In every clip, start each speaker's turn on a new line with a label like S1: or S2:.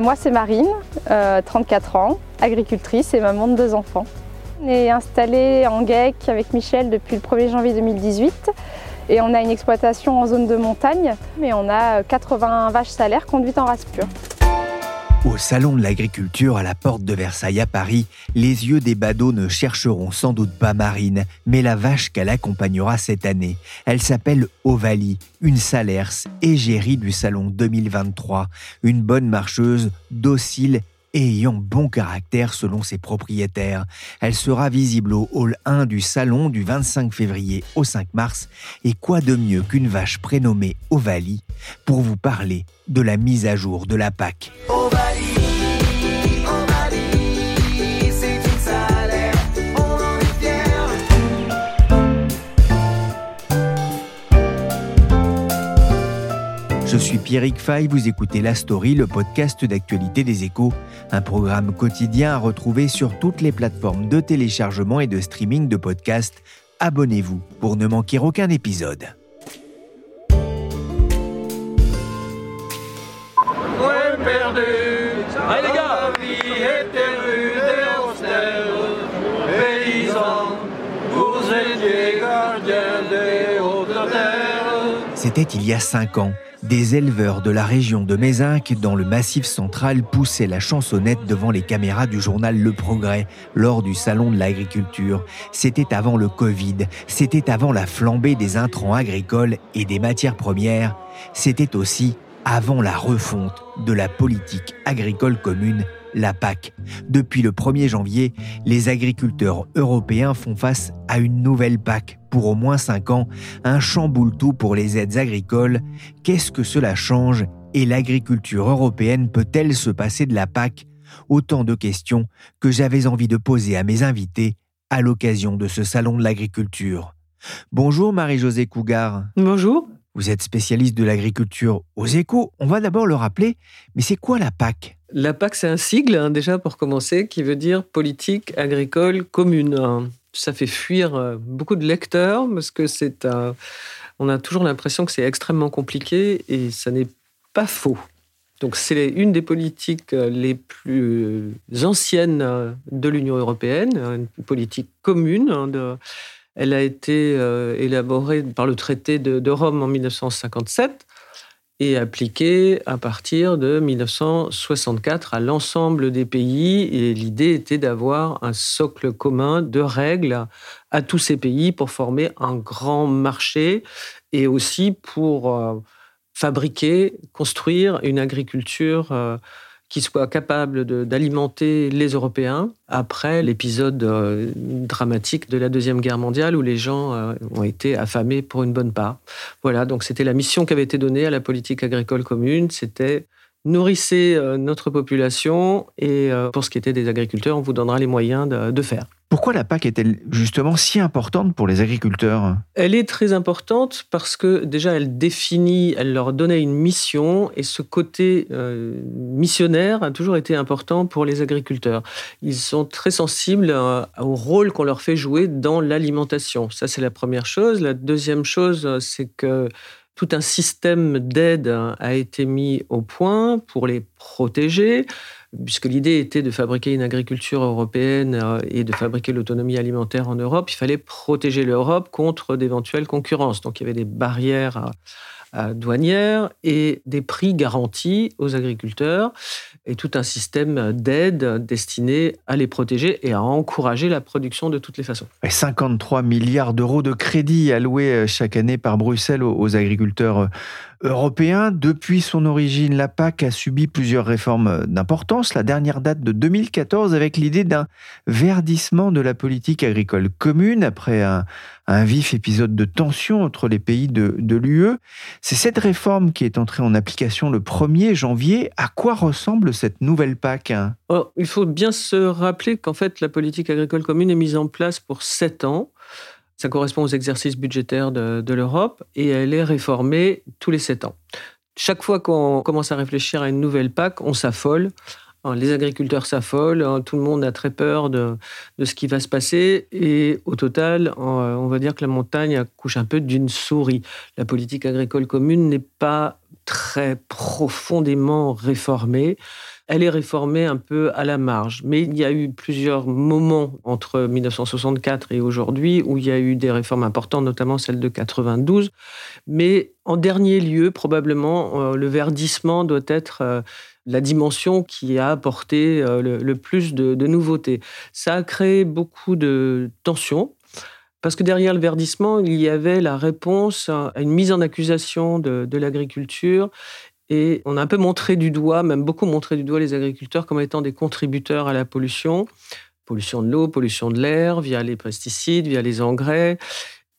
S1: Moi, c'est Marine, 34 euh, ans, agricultrice et maman de deux enfants. On est installé en GEC avec Michel depuis le 1er janvier 2018 et on a une exploitation en zone de montagne, mais on a 80 vaches salaires conduites en race pure.
S2: Au Salon de l'Agriculture à la porte de Versailles à Paris, les yeux des badauds ne chercheront sans doute pas Marine, mais la vache qu'elle accompagnera cette année. Elle s'appelle Ovalie, une salers égérie du Salon 2023, une bonne marcheuse, docile et ayant bon caractère selon ses propriétaires. Elle sera visible au hall 1 du salon du 25 février au 5 mars. Et quoi de mieux qu'une vache prénommée Ovalie pour vous parler de la mise à jour de la PAC. Je suis Pierrick Fay, vous écoutez La Story, le podcast d'actualité des échos, un programme quotidien à retrouver sur toutes les plateformes de téléchargement et de streaming de podcasts. Abonnez-vous pour ne manquer aucun épisode. C'était il y a cinq ans. Des éleveurs de la région de Mézinc, dans le Massif central, poussaient la chansonnette devant les caméras du journal Le Progrès lors du Salon de l'agriculture. C'était avant le Covid, c'était avant la flambée des intrants agricoles et des matières premières, c'était aussi avant la refonte de la politique agricole commune la PAC. Depuis le 1er janvier, les agriculteurs européens font face à une nouvelle PAC pour au moins 5 ans, un chamboule-tout pour les aides agricoles. Qu'est-ce que cela change et l'agriculture européenne peut-elle se passer de la PAC? Autant de questions que j'avais envie de poser à mes invités à l'occasion de ce salon de l'agriculture. Bonjour Marie-Josée Cougar.
S3: Bonjour.
S2: Vous êtes spécialiste de l'agriculture aux échos. On va d'abord le rappeler, mais c'est quoi la PAC?
S3: La PAC, c'est un sigle, hein, déjà pour commencer, qui veut dire politique agricole commune. Ça fait fuir euh, beaucoup de lecteurs parce que c'est un. On a toujours l'impression que c'est extrêmement compliqué et ça n'est pas faux. Donc c'est une des politiques euh, les plus anciennes euh, de l'Union européenne, une politique commune hein, elle a été élaborée par le traité de, Rome en 1957 et appliquée à partir de 1964 à l'ensemble des pays. Et l'idée était d'avoir un socle commun de règles à tous ces pays pour former un grand marché et aussi pour euh, fabriquer, construire une agriculture euh, qui soit capable d'alimenter les Européens après l'épisode euh, dramatique de la Deuxième Guerre mondiale où les gens euh, ont été affamés pour une bonne part. Voilà, donc c'était la mission qui avait été donnée à la politique agricole commune, c'était nourrissez euh, notre population et pour ce qui était des agriculteurs, on vous donnera les moyens de faire.
S2: Pourquoi la PAC est-elle justement si importante pour les agriculteurs?
S3: Elle est très importante parce que déjà elle définit, elle leur donnait une mission et ce côté euh, missionnaire a toujours été important pour les agriculteurs. Ils sont très sensibles euh, au rôle qu'on leur fait jouer dans l'alimentation. Ça c'est la première chose. La deuxième chose, c'est que tout un système d'aide a été mis au point pour les protéger puisque l'idée était de fabriquer une agriculture européenne euh, et de fabriquer l'autonomie alimentaire en Europe, il fallait protéger l'Europe contre d'éventuelles concurrences. Donc il y avait des barrières douanières et des prix garantis aux agriculteurs et tout un système d'aide destiné à les protéger et à encourager la production de toutes les façons.
S2: 53 milliards d'euros de crédits alloués euh, chaque année par Bruxelles aux agriculteurs euh, européen. Depuis son origine, la PAC a subi plusieurs réformes d'importance. La dernière date de 2014 avec l'idée d'un verdissement de la politique agricole commune après un, vif épisode de tension entre les pays de, de l'UE. C'est cette réforme qui est entrée en application le 1er janvier. À quoi ressemble cette nouvelle PAC
S3: oh, Il faut bien se rappeler qu'en fait, la politique agricole commune est mise en place pour sept ans. Ça correspond aux exercices budgétaires de, l'Europe et elle est réformée tous les sept ans. Chaque fois qu'on commence à réfléchir à une nouvelle PAC, on s'affole. Les agriculteurs s'affolent, hein, tout le monde a très peur de, ce qui va se passer et au total, on va dire que la montagne accouche un peu d'une souris. La politique agricole commune n'est pas très profondément réformée. Elle est réformée un peu à la marge. Mais il y a eu plusieurs moments entre 1964 et aujourd'hui où il y a eu des réformes importantes, notamment celle de 92. Mais en dernier lieu, probablement, euh, le verdissement doit être euh, la dimension qui a apporté euh, le, plus de, nouveautés. Ça a créé beaucoup de tensions. Parce que derrière le verdissement, il y avait la réponse à une mise en accusation de, de l'agriculture et on a un peu montré du doigt, même beaucoup montré du doigt les agriculteurs comme étant des contributeurs à la pollution. Pollution de l'eau, pollution de l'air, via les pesticides, via les engrais.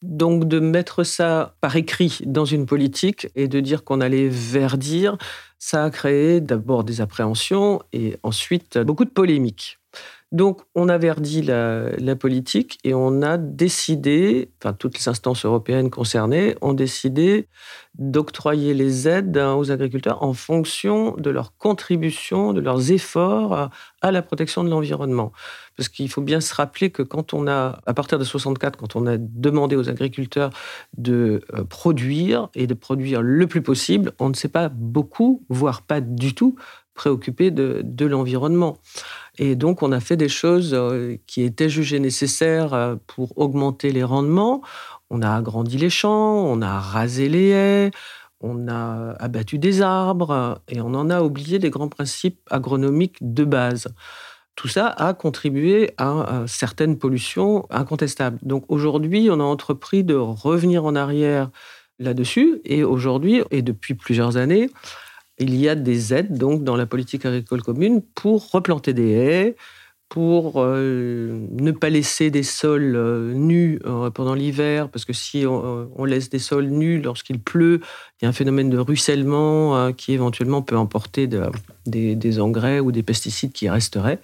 S3: Donc de mettre ça par écrit dans une politique et de dire qu'on allait verdir, ça a créé d'abord des appréhensions et ensuite beaucoup de polémiques. Donc, on a verdi la, politique et on a décidé, enfin, toutes les instances européennes concernées ont décidé d'octroyer les aides aux agriculteurs en fonction de leur contribution, de leurs efforts à la protection de l'environnement. Parce qu'il faut bien se rappeler que quand on a, à partir de 64, quand on a demandé aux agriculteurs de euh, produire et de produire le plus possible, on ne s'est pas beaucoup, voire pas du tout, préoccupé de l'environnement. Et donc, on a fait des choses euh, qui étaient jugées nécessaires euh, pour augmenter les rendements. On a agrandi les champs, on a rasé les haies, on a abattu des arbres et on en a oublié les grands principes agronomiques de base. Tout ça a contribué à certaines pollutions incontestables. Donc aujourd'hui, on a entrepris de revenir en arrière là-dessus et aujourd'hui, et depuis plusieurs années, il y a des aides donc dans la politique agricole commune pour replanter des haies, pour euh, ne pas laisser des sols euh, nus euh, pendant l'hiver, parce que si on, laisse des sols nus lorsqu'il pleut, il y a un phénomène de ruissellement qui éventuellement peut emporter des, engrais ou des pesticides qui resteraient.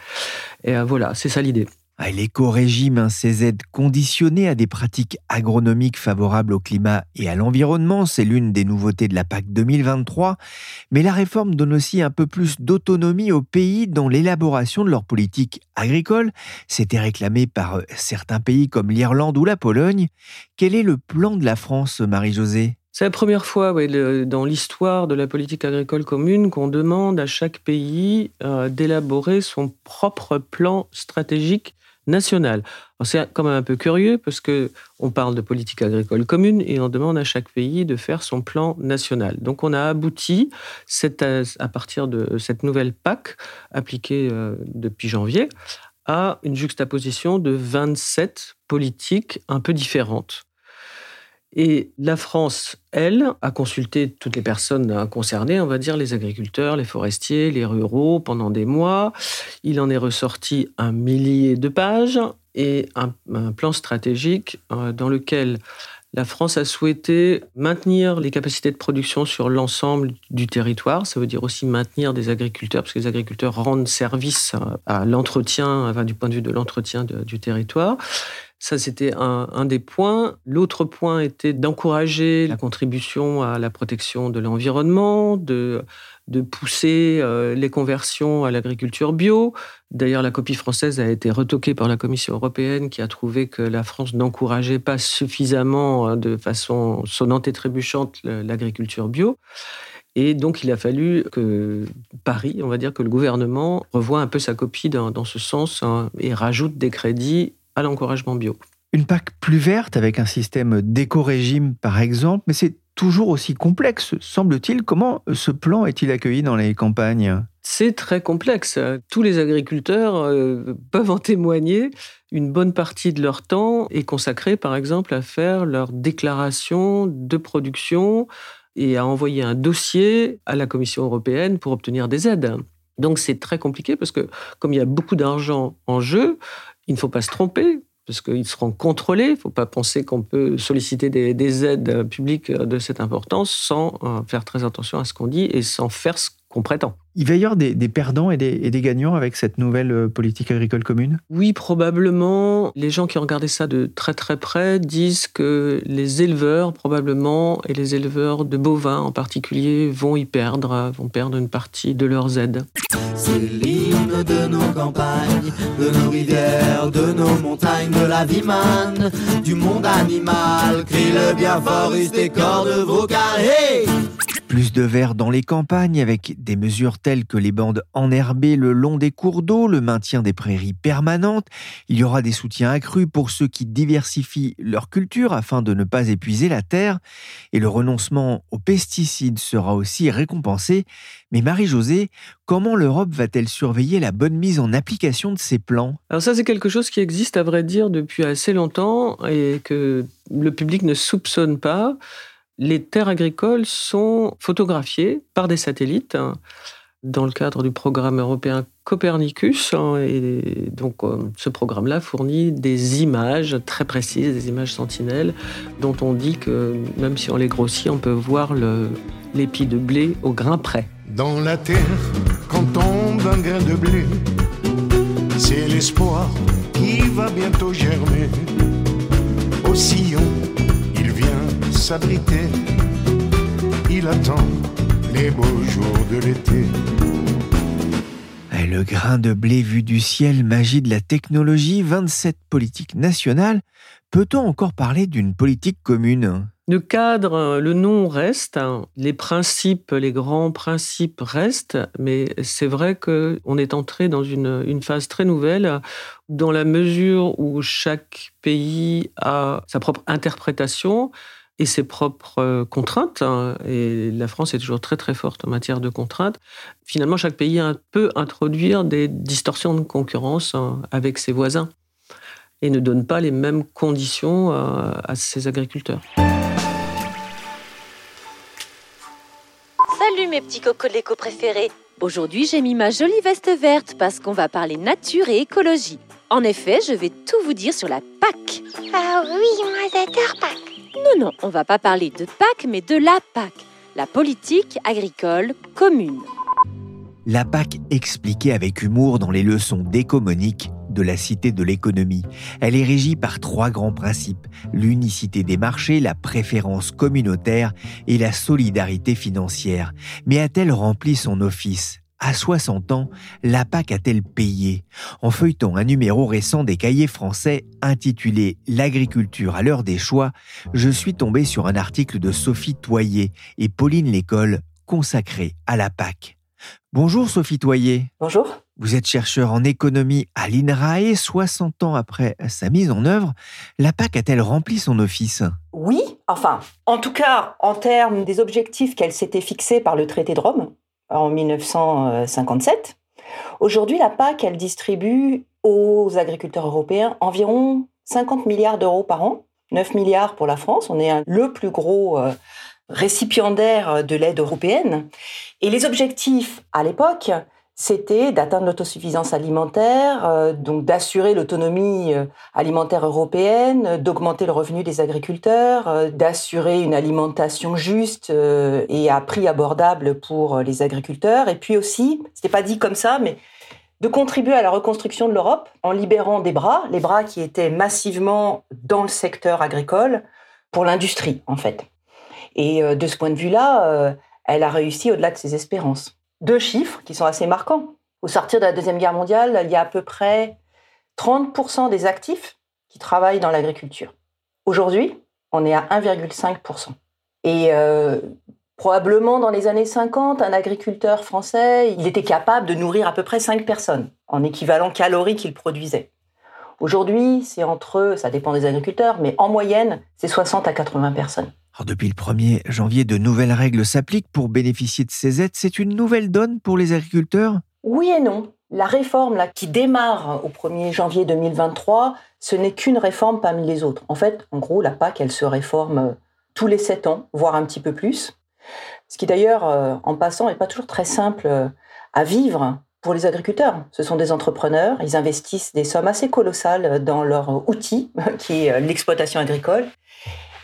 S3: Et voilà, c'est ça l'idée.
S2: L'éco-régime, hein, ces aides conditionnées à des pratiques agronomiques favorables au climat et à l'environnement, c'est l'une des nouveautés de la PAC 2023. Mais la réforme donne aussi un peu plus d'autonomie aux pays dans l'élaboration de leur politique agricole. C'était réclamé par euh, certains pays comme l'Irlande ou la Pologne. Quel est le plan de la France, Marie-Josée?
S3: C'est la première fois dans l'histoire de la politique agricole commune qu'on demande à chaque pays euh, d'élaborer son propre plan stratégique nationale. C'est quand même un peu curieux parce que on parle de politique agricole commune et on demande à chaque pays de faire son plan national. Donc on a abouti à partir de cette nouvelle PAC appliquée euh, depuis janvier à une juxtaposition de 27 politiques un peu différentes. Et la France, elle, a consulté toutes les personnes concernées, on va dire les agriculteurs, les forestiers, les ruraux, pendant des mois. Il en est ressorti un millier de pages et un, plan stratégique euh, dans lequel la France a souhaité maintenir les capacités de production sur l'ensemble du territoire. Ça veut dire aussi maintenir des agriculteurs, parce que les agriculteurs rendent service à l'entretien, du point de vue de l'entretien du territoire. Ça, c'était un, des points. L'autre point était d'encourager la contribution à la protection de l'environnement, de, pousser euh, les conversions à l'agriculture bio. D'ailleurs, la copie française a été retoquée par la Commission européenne qui a trouvé que la France n'encourageait pas suffisamment, hein, de façon sonnante et trébuchante, l'agriculture bio. Et donc, il a fallu que Paris, on va dire que le gouvernement revoie un peu sa copie dans, ce sens hein, et rajoute des crédits à l'encouragement bio.
S2: Une PAC plus verte avec un système d'éco-régime par exemple, mais c'est toujours aussi complexe, semble-t-il. Comment ce plan est-il accueilli dans les campagnes?
S3: C'est très complexe. Tous les agriculteurs euh, peuvent en témoigner. Une bonne partie de leur temps est consacrée, par exemple, à faire leur déclaration de production, et a envoyé un dossier à la Commission européenne pour obtenir des aides. Donc c'est très compliqué parce que comme il y a beaucoup d'argent en jeu, il ne faut pas se tromper parce qu'ils seront contrôlés. Il ne faut pas penser qu'on peut solliciter des, aides publiques de cette importance sans euh, faire très attention à ce qu'on dit et sans faire ce qu'on prétend.
S4: Il va y avoir des, perdants et des, gagnants avec cette nouvelle euh, politique agricole commune?
S3: Oui, probablement. Les gens qui ont regardé ça de très très près disent que les éleveurs, probablement, et les éleveurs de bovins en particulier, vont y perdre, vont perdre une partie de leurs aides. C'est l'hymne de nos campagnes, de nos rivières, de nos montagnes, de la vie manne, du monde animal. Crie le bien fort, des corps de vos carrés.
S2: Plus de verre dans les campagnes avec des mesures telles que les bandes enherbées le long des cours d'eau, le maintien des prairies permanentes. Il y aura des soutiens accrus pour ceux qui diversifient leur culture afin de ne pas épuiser la terre. Et le renoncement aux pesticides sera aussi récompensé. Mais Marie-Josée, comment l'Europe va-t-elle surveiller la bonne mise en application de ces plans?
S3: Alors ça, c'est quelque chose qui existe à vrai dire depuis assez longtemps et que le public ne soupçonne pas les terres agricoles sont photographiées par des satellites hein, dans le cadre du programme européen Copernicus. Hein, et donc, euh, ce programme-là fournit des images très précises, des images sentinelles, dont on dit que même si on les grossit, on peut voir l'épi de blé au grain près.
S5: Dans la terre, quand tombe un grain de blé, c'est l'espoir qui va bientôt germer. Au sillon, s'abriter. Il attend les beaux jours de l'été.
S2: Le grain de blé vu du ciel, magie de la technologie, 27 politiques nationales. Peut-on encore parler d'une politique commune?
S3: Le cadre, le nom reste, hein. les principes, les grands principes restent, mais c'est vrai qu'on est entré dans une, une, phase très nouvelle dans la mesure où chaque pays a sa propre interprétation et ses propres euh, contraintes. Hein, et la France est toujours très très forte en matière de contraintes. Finalement, chaque pays peut introduire des distorsions de concurrence hein, avec ses voisins et ne donne pas les mêmes conditions euh, à ses agriculteurs.
S6: Salut mes petits cocolécos préférés Aujourd'hui, j'ai mis ma jolie veste verte parce qu'on va parler nature et écologie. En effet, je vais tout vous dire sur la PAC.
S7: Ah oui, moi j'adore PAC.
S6: Non, non, on va pas parler de PAC, mais de la PAC, la politique agricole commune.
S2: La PAC expliquée avec humour dans les leçons d'écomonique de la Cité de l'économie. Elle est régie par trois grands principes, l'unicité des marchés, la préférence communautaire et la solidarité financière. Mais a-t-elle rempli son office? À 60 ans, la PAC a-t-elle payé? En feuilletant un numéro récent des cahiers français intitulé L'agriculture à l'heure des choix, je suis tombé sur un article de Sophie Toyer et Pauline Lécole consacré à la PAC. Bonjour Sophie Toyer.
S8: Bonjour.
S2: Vous êtes chercheur en économie à l'INRAE. 60 ans après sa mise en œuvre, la PAC a-t-elle rempli son office?
S8: Oui, enfin, en tout cas, en termes des objectifs qu'elle s'était fixés par le traité de Rome, en 1957. Aujourd'hui, la PAC, elle distribue aux agriculteurs européens environ 50 milliards d'euros par an, 9 milliards pour la France. On est le plus gros euh, récipiendaire de l'aide européenne. Et les objectifs à l'époque, c'était d'atteindre l'autosuffisance alimentaire, euh, donc d'assurer l'autonomie euh, alimentaire européenne, d'augmenter le revenu des agriculteurs, euh, d'assurer une alimentation juste et à prix abordable pour les agriculteurs, et puis aussi, c'était pas dit comme ça, mais de contribuer à la reconstruction de l'Europe en libérant des bras, les bras qui étaient massivement dans le secteur agricole pour l'industrie en fait. Et de ce point de vue-là, elle a réussi au-delà de ses espérances deux chiffres qui sont assez marquants. Au sortir de la Deuxième Guerre mondiale, il y a à peu près 30% des actifs qui travaillent dans l'agriculture. Aujourd'hui, on est à 1,5%. Et euh, probablement dans les années 50, un agriculteur français, il était capable de nourrir à peu près 5 personnes en équivalent calorique qu'il produisait. Aujourd'hui, c'est entre, ça dépend des agriculteurs, mais en moyenne, c'est 60 à 80 personnes
S2: depuis le 1er janvier, de nouvelles règles s'appliquent pour bénéficier de ces aides. C'est une nouvelle donne pour les agriculteurs?
S8: Oui et non. La réforme là, qui démarre au 1er janvier 2023, ce n'est qu'une réforme parmi les autres. En fait, en gros, la PAC, elle se réforme euh, tous les 7 ans, voire un petit peu plus. Ce qui d'ailleurs, euh, en passant, n'est pas toujours très simple euh, à vivre pour les agriculteurs. Ce sont des entrepreneurs, ils investissent des sommes assez colossales dans leur outil, qui est l'exploitation agricole.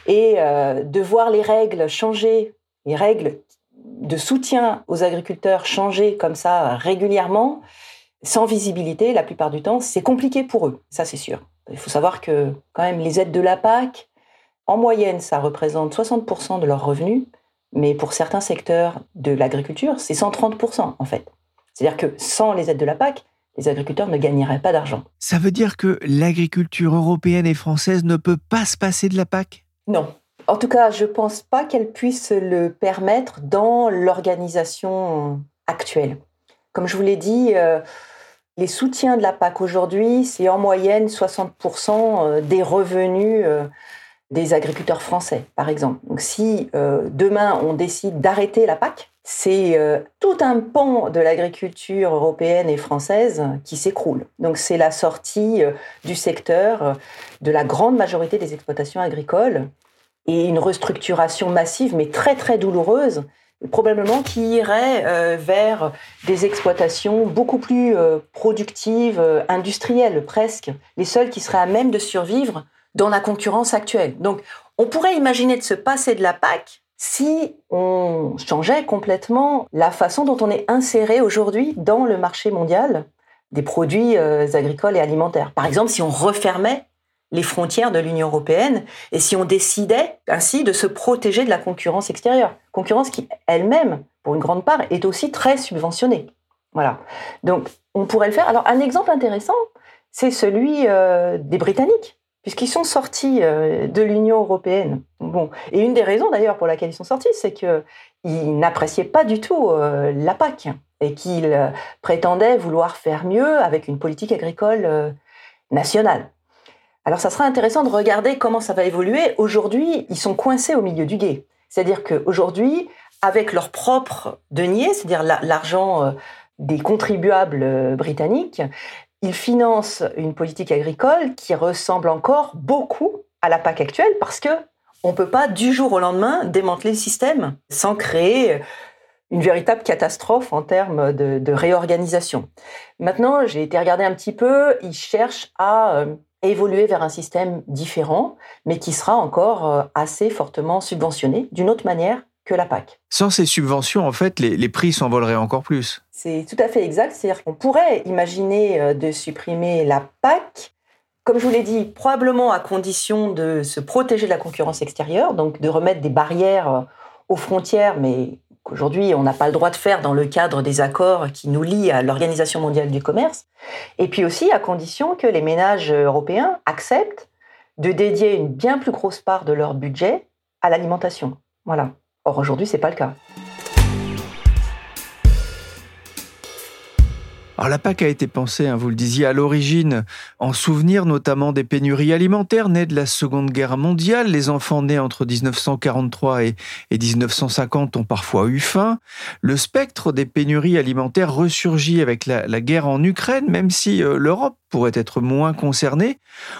S8: Et de voir les règles changer, les règles de soutien aux agriculteurs changer comme ça régulièrement, sans visibilité, la plupart du temps, c'est compliqué pour eux, ça c'est sûr. Il faut savoir que quand même les aides de la PAC, en moyenne, ça représente 60% de leurs revenus, mais pour certains secteurs de l'agriculture, c'est 130% en fait. C'est-à-dire que sans les aides de la PAC, les agriculteurs ne gagneraient pas d'argent.
S2: Ça veut dire que l'agriculture européenne et française ne peut pas se passer de la PAC
S8: Non. En tout cas, je ne pense pas qu'elle puisse le permettre dans l'organisation actuelle. Comme je vous l'ai dit, euh, les soutiens de la PAC aujourd'hui, c'est en moyenne 60% euh, des revenus euh, des agriculteurs français, par exemple. Donc si demain on décide d'arrêter la PAC, c'est tout un pan de l'agriculture européenne et française qui s'écroule. Donc c'est la sortie du secteur de la grande majorité des exploitations agricoles et une restructuration massive, mais très très douloureuse, probablement qui irait euh, vers des exploitations beaucoup plus euh, productives, euh, industrielles presque, les seules qui seraient à même de survivre dans la concurrence actuelle. Donc on pourrait imaginer de se passer de la PAC si on changeait complètement la façon dont on est inséré aujourd'hui dans le marché mondial des produits agricoles et alimentaires. Par exemple, si on refermait les frontières de l'Union européenne et si on décidait ainsi de se protéger de la concurrence extérieure. Concurrence qui elle-même, pour une grande part, est aussi très subventionnée. Voilà. Donc, on pourrait le faire. Alors, un exemple intéressant, c'est celui euh, des Britanniques, puisqu'ils sont sortis euh, de l'Union européenne. Bon, et une des raisons d'ailleurs pour laquelle ils sont sortis, c'est qu'ils n'appréciaient pas du tout euh, la PAC et qu'ils prétendaient vouloir faire mieux avec une politique agricole nationale. Alors ça sera intéressant de regarder comment ça va évoluer. Aujourd'hui, ils sont coincés au milieu du guet. C'est-à-dire qu'aujourd'hui, avec leur propre denier, c'est-à-dire l'argent euh, des contribuables euh, britanniques, ils financent une politique agricole qui ressemble encore beaucoup à la PAC actuelle parce que on peut pas du jour au lendemain démanteler le système sans créer une véritable catastrophe en termes de, de réorganisation. Maintenant, j'ai été regarder un petit peu, ils cherchent à euh, évoluer vers un système différent, mais qui sera encore euh, assez fortement subventionné d'une autre manière que la PAC.
S2: Sans ces subventions, en fait, les, prix s'envoleraient encore plus.
S8: C'est tout à fait exact. C'est-à-dire qu'on pourrait imaginer euh, de supprimer la PAC, comme je vous l'ai dit, probablement à condition de se protéger de la concurrence extérieure, donc de remettre des barrières euh, aux frontières, mais qu'aujourd'hui on n'a pas le droit de faire dans le cadre des accords qui nous lient à l'Organisation mondiale du commerce, et puis aussi à condition que les ménages européens acceptent de dédier une bien plus grosse part de leur budget à l'alimentation. Voilà. Or aujourd'hui, c'est pas le cas.
S2: Alors la PAC a été pensée, hein, vous le disiez, à l'origine en souvenir notamment des pénuries alimentaires nées de la Seconde Guerre mondiale. Les enfants nés entre 1943 et, 1950 ont parfois eu faim. Le spectre des pénuries alimentaires ressurgit avec la, guerre en Ukraine, même si euh, l'Europe pourrait être moins concernée.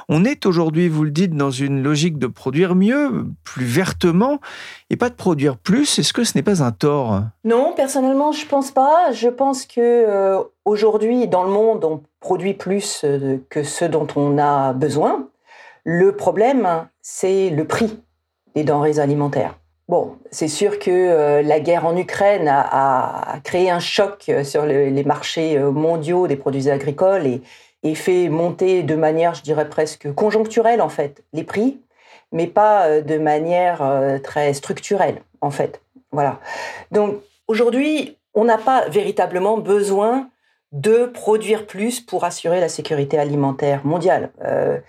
S2: On est aujourd'hui, vous le dites, dans une logique de produire mieux, plus vertement, et pas de produire plus. Est-ce que ce n'est pas un tort?
S8: Non, personnellement, je pense pas. Je pense que euh, aujourd'hui, dans le monde, on produit plus euh, que ce dont on a besoin. Le problème, c'est le prix des denrées alimentaires. Bon, c'est sûr que euh, la guerre en Ukraine a, créé un choc sur les marchés mondiaux des produits agricoles et, et fait monter de manière, je dirais presque conjoncturelle en fait, les prix, mais pas euh, de manière euh, très structurelle en fait. Voilà. Donc aujourd'hui, on n'a pas véritablement besoin de produire plus pour assurer la sécurité alimentaire mondiale. Euh,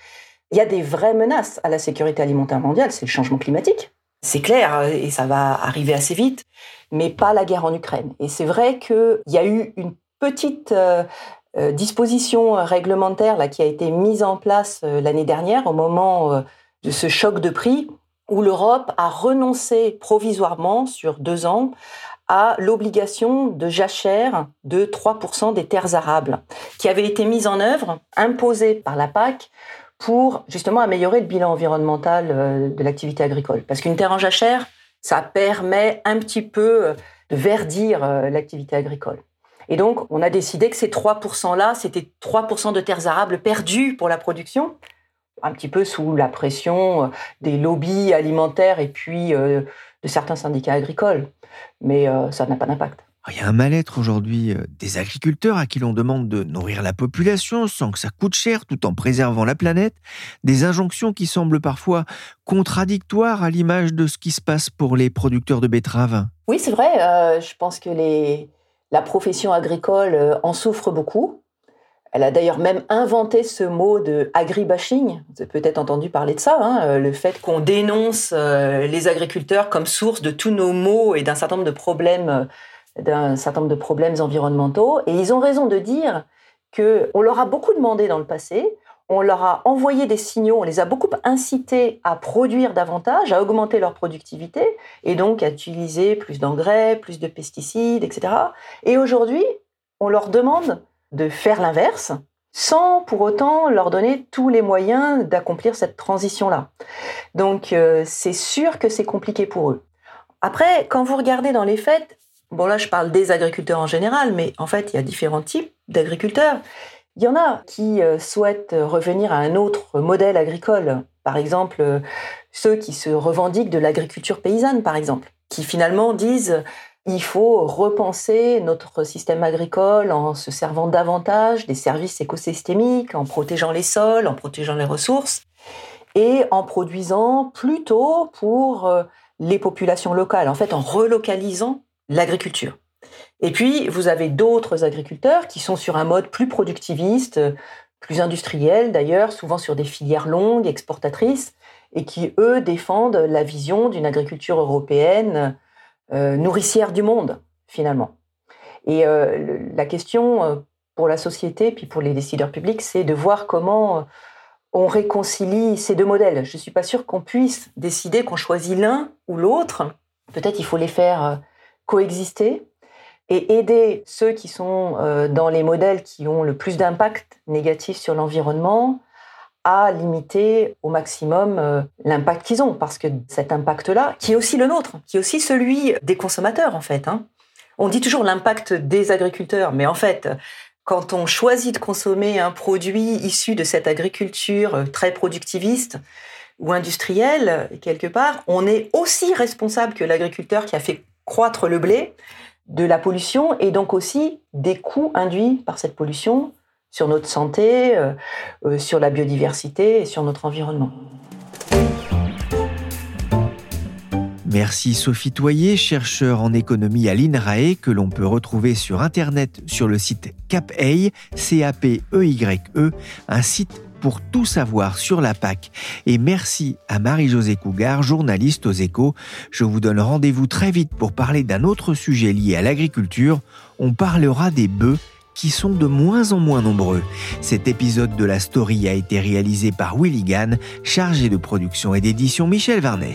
S8: il y a des vraies menaces à la sécurité alimentaire mondiale, c'est le changement climatique. C'est clair, et ça va arriver assez vite, mais pas la guerre en Ukraine. Et c'est vrai qu'il y a eu une petite disposition réglementaire là, qui a été mise en place euh, l'année dernière au moment euh, de ce choc de prix où l'Europe a renoncé provisoirement sur deux ans à l'obligation de jachère de 3% des terres arables, qui avait été mise en œuvre, imposée par la PAC, pour justement améliorer le bilan environnemental de l'activité agricole. Parce qu'une terre en jachère, Ça permet un petit peu de verdir l'activité agricole. Et donc, on a décidé que ces 3%-là, c'était 3% de terres arables perdues pour la production, un petit peu sous la pression euh, des lobbies alimentaires et puis euh, de certains syndicats agricoles. Mais euh, ça n'a pas d'impact.
S2: Il y a un mal-être aujourd'hui des agriculteurs à qui l'on demande de nourrir la population sans que ça coûte cher tout en préservant la planète. Des injonctions qui semblent parfois contradictoires à l'image de ce qui se passe pour les producteurs de betteraves.
S8: Oui, c'est vrai. je pense que les, la profession agricole euh, en souffre beaucoup. Elle a d'ailleurs même inventé ce mot de agribashing. Vous avez peut-être entendu parler de ça, hein, euh, le fait qu'on dénonce euh, les agriculteurs comme source de tous nos maux et d'un certain nombre de problèmes, d'un certain nombre de problèmes environnementaux. Et ils ont raison de dire que on leur a beaucoup demandé dans le passé on leur a envoyé des signaux, on les a beaucoup incités à produire davantage, à augmenter leur productivité et donc à utiliser plus d'engrais, plus de pesticides, etc. Et aujourd'hui, on leur demande de faire l'inverse sans pour autant leur donner tous les moyens d'accomplir cette transition-là. Donc euh, c'est sûr que c'est compliqué pour eux. Après, quand vous regardez dans les faits, bon là je parle des agriculteurs en général, mais en fait il y a différents types d'agriculteurs. Il y en a qui euh, souhaitent revenir à un autre modèle agricole. Par exemple, euh, ceux qui se revendiquent de l'agriculture paysanne, par exemple, qui finalement disent il faut repenser notre système agricole en se servant davantage des services écosystémiques, en protégeant les sols, en protégeant les ressources et en produisant plutôt pour euh, les populations locales, en fait en relocalisant l'agriculture. Et puis, vous avez d'autres agriculteurs qui sont sur un mode plus productiviste, plus industriel d'ailleurs, souvent sur des filières longues, exportatrices, et qui, eux, défendent la vision d'une agriculture européenne euh, nourricière du monde, finalement. Et euh, la question euh, pour la société, puis pour les décideurs publics, c'est de voir comment on réconcilie ces deux modèles. Je ne suis pas sûre qu'on puisse décider qu'on choisit l'un ou l'autre. Peut-être il faut les faire coexister et aider ceux qui sont euh, dans les modèles qui ont le plus d'impact négatif sur l'environnement à limiter au maximum euh, l'impact qu'ils ont. Parce que cet impact-là, qui est aussi le nôtre, qui est aussi celui des consommateurs en fait. Hein. On dit toujours l'impact des agriculteurs, mais en fait, quand on choisit de consommer un produit issu de cette agriculture euh, très productiviste ou industrielle, quelque part, on est aussi responsable que l'agriculteur qui a fait croître le blé de la pollution et donc aussi des coûts induits par cette pollution sur notre santé, euh, euh, sur la biodiversité et sur notre environnement.
S2: Merci Sophie Toyer, chercheur en économie à l'INRAE, que l'on peut retrouver sur Internet sur le site CAPEY, C-A-P-E-Y-E, -E, un site pour tout savoir sur la PAC. Et merci à Marie-Josée Cougar, journaliste aux échos. Je vous donne rendez-vous très vite pour parler d'un autre sujet lié à l'agriculture. On parlera des bœufs qui sont de moins en moins nombreux. Cet épisode de la story a été réalisé par Willy Gann, chargé de production et d'édition Michel Varnet.